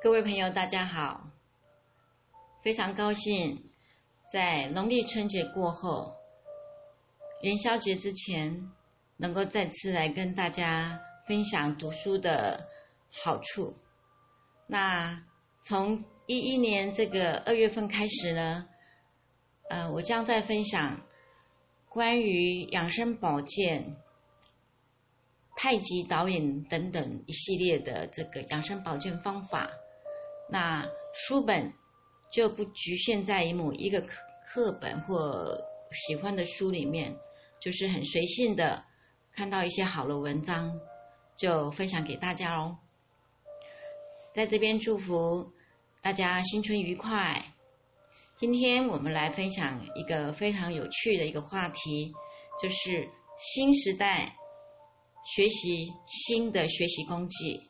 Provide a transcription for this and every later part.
各位朋友，大家好！非常高兴在农历春节过后，元宵节之前，能够再次来跟大家分享读书的好处。那从一一年这个二月份开始呢，呃，我将在分享关于养生保健。太极导引等等一系列的这个养生保健方法，那书本就不局限在于某一个课课本或喜欢的书里面，就是很随性的看到一些好的文章就分享给大家哦。在这边祝福大家新春愉快。今天我们来分享一个非常有趣的一个话题，就是新时代。学习新的学习工具，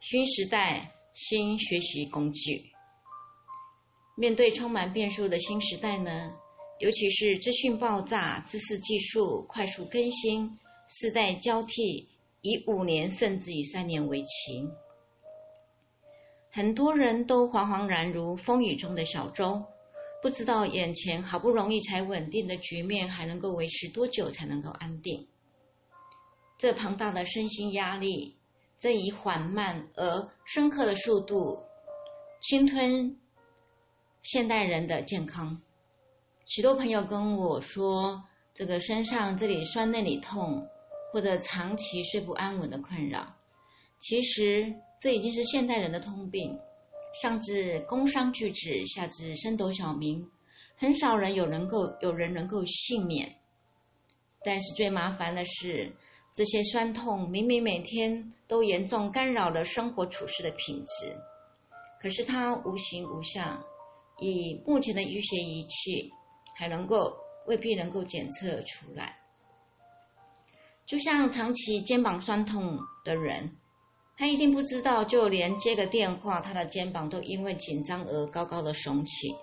新时代新学习工具。面对充满变数的新时代呢，尤其是资讯爆炸、知识技术快速更新、世代交替，以五年甚至以三年为期，很多人都惶惶然如风雨中的小舟，不知道眼前好不容易才稳定的局面还能够维持多久才能够安定。这庞大的身心压力，正以缓慢而深刻的速度侵吞现代人的健康。许多朋友跟我说，这个身上这里酸那里痛，或者长期睡不安稳的困扰。其实这已经是现代人的通病，上至工商巨子，下至升斗小民，很少人有能够有人能够幸免。但是最麻烦的是。这些酸痛明明每天都严重干扰了生活处事的品质，可是它无形无相，以目前的医学仪器还能够未必能够检测出来。就像长期肩膀酸痛的人，他一定不知道，就连接个电话，他的肩膀都因为紧张而高高的耸起。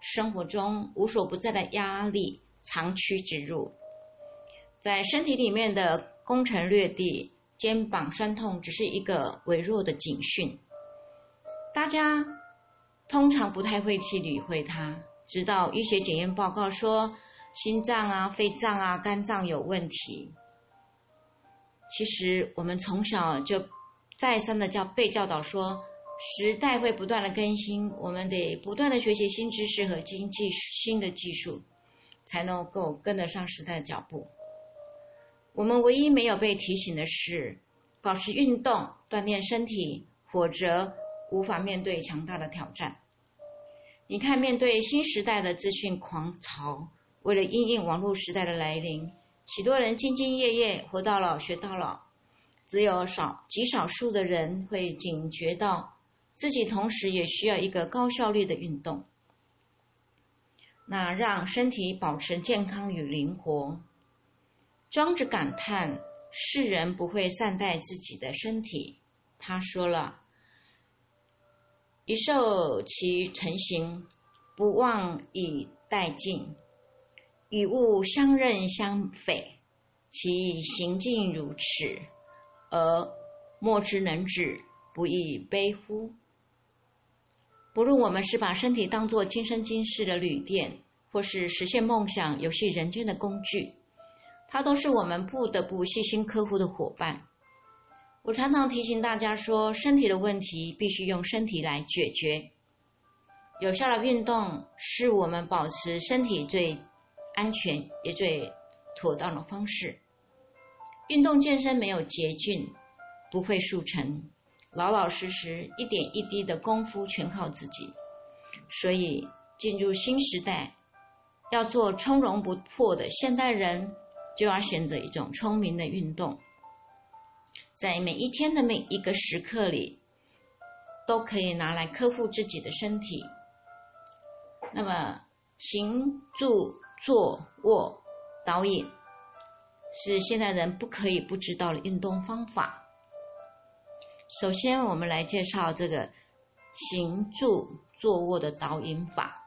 生活中无所不在的压力长驱直入，在身体里面的。攻城略地，肩膀酸痛只是一个微弱的警讯。大家通常不太会去理会它，直到医学检验报告说心脏啊、肺脏啊、肝脏有问题。其实我们从小就再三的教被教导说，时代会不断的更新，我们得不断的学习新知识和经济新的技术，才能够跟得上时代的脚步。我们唯一没有被提醒的是，保持运动、锻炼身体，否则无法面对强大的挑战。你看，面对新时代的资讯狂潮，为了应应网络时代的来临，许多人兢兢业业，活到老学到老。只有少极少数的人会警觉到自己，同时也需要一个高效率的运动，那让身体保持健康与灵活。庄子感叹世人不会善待自己的身体。他说了：“一受其成形，不忘以待尽；与物相刃相匪，其行径如此，而莫之能止，不亦悲乎？”不论我们是把身体当作今生今世的旅店，或是实现梦想、游戏人间的工具。它都是我们不得不细心呵护的伙伴。我常常提醒大家说，身体的问题必须用身体来解决。有效的运动是我们保持身体最安全也最妥当的方式。运动健身没有捷径，不会速成，老老实实一点一滴的功夫全靠自己。所以进入新时代，要做从容不迫的现代人。就要选择一种聪明的运动，在每一天的每一个时刻里，都可以拿来呵护自己的身体。那么，行、住、坐、卧、导引，是现代人不可以不知道的运动方法。首先，我们来介绍这个行、住、坐、卧的导引法。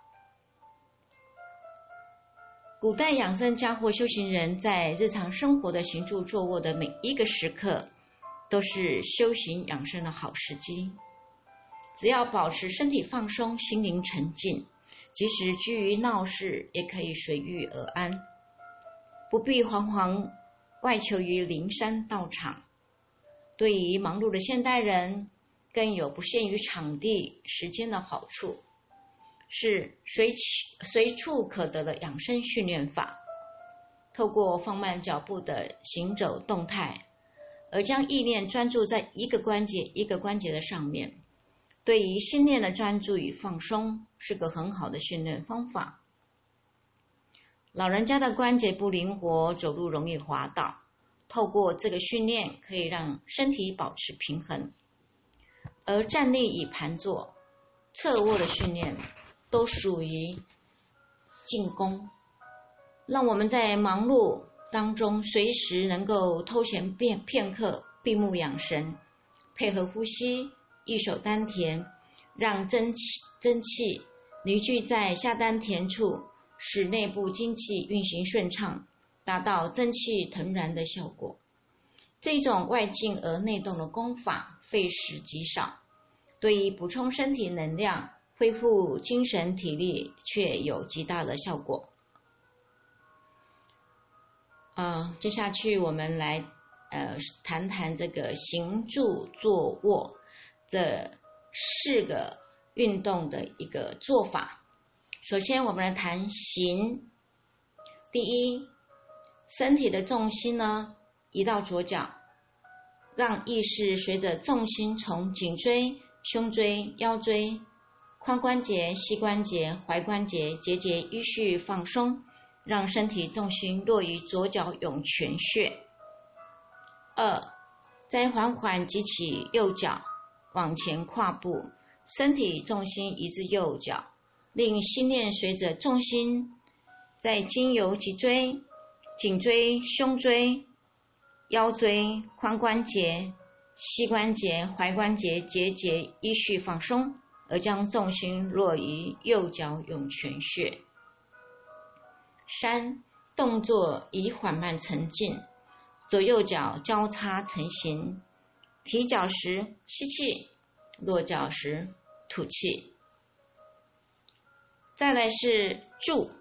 古代养生家或修行人在日常生活的行住坐卧的每一个时刻，都是修行养生的好时机。只要保持身体放松、心灵沉静，即使居于闹市，也可以随遇而安，不必惶惶外求于灵山道场。对于忙碌的现代人，更有不限于场地、时间的好处，是随随处可得的养生训练法。透过放慢脚步的行走动态，而将意念专注在一个关节一个关节的上面，对于心念的专注与放松，是个很好的训练方法。老人家的关节不灵活，走路容易滑倒。透过这个训练，可以让身体保持平衡。而站立与盘坐、侧卧的训练，都属于进攻。让我们在忙碌当中，随时能够偷闲片片刻，闭目养神，配合呼吸，一手丹田，让真气真气凝聚在下丹田处，使内部精气运行顺畅，达到真气腾然的效果。这种外静而内动的功法，费时极少，对于补充身体能量、恢复精神体力，却有极大的效果。呃，接下去我们来呃谈谈这个行、住、坐、卧这四个运动的一个做法。首先，我们来谈行。第一，身体的重心呢移到左脚，让意识随着重心从颈椎、胸椎、腰椎、髋关节、膝关节、踝关节节节依序放松。让身体重心落于左脚涌泉穴。二，再缓缓举起右脚，往前跨步，身体重心移至右脚，令心念随着重心，在经由脊椎、颈椎、胸椎、腰椎、髋关节、膝关节、踝关节节节依序放松，而将重心落于右脚涌泉穴。三动作以缓慢沉静，左右脚交叉成形，提脚时吸气，落脚时吐气。再来是注，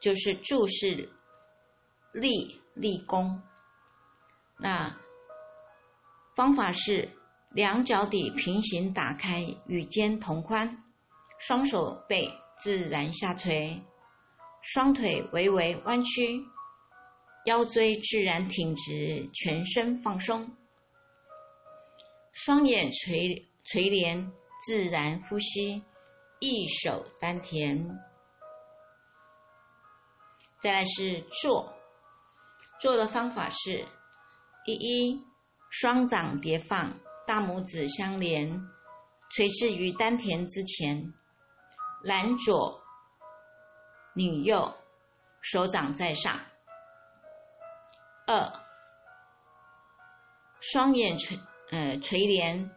就是注是立立功。那方法是两脚底平行打开，与肩同宽，双手背自然下垂。双腿微微弯曲，腰椎自然挺直，全身放松。双眼垂垂帘，自然呼吸，一手丹田。再来是坐，坐的方法是：第一，双掌叠放，大拇指相连，垂直于丹田之前，男左。女右，手掌在上。二，双眼垂呃垂帘，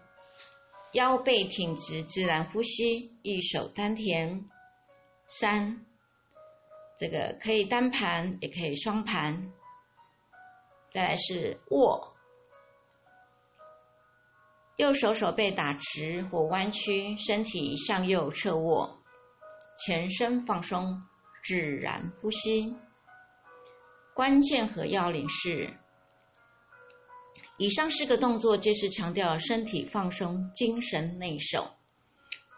腰背挺直，自然呼吸，一手丹田。三，这个可以单盘，也可以双盘。再来是握，右手手背打直或弯曲，身体向右侧卧，全身放松。自然呼吸，关键和要领是：以上四个动作皆是强调身体放松、精神内守。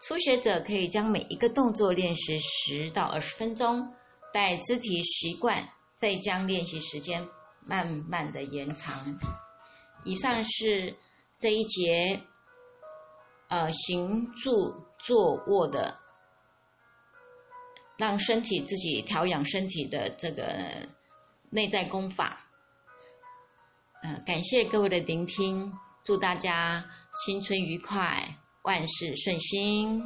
初学者可以将每一个动作练习十到二十分钟，待肢体习惯，再将练习时间慢慢的延长。以上是这一节呃行、住、坐、卧的。让身体自己调养身体的这个内在功法，嗯，感谢各位的聆听，祝大家新春愉快，万事顺心。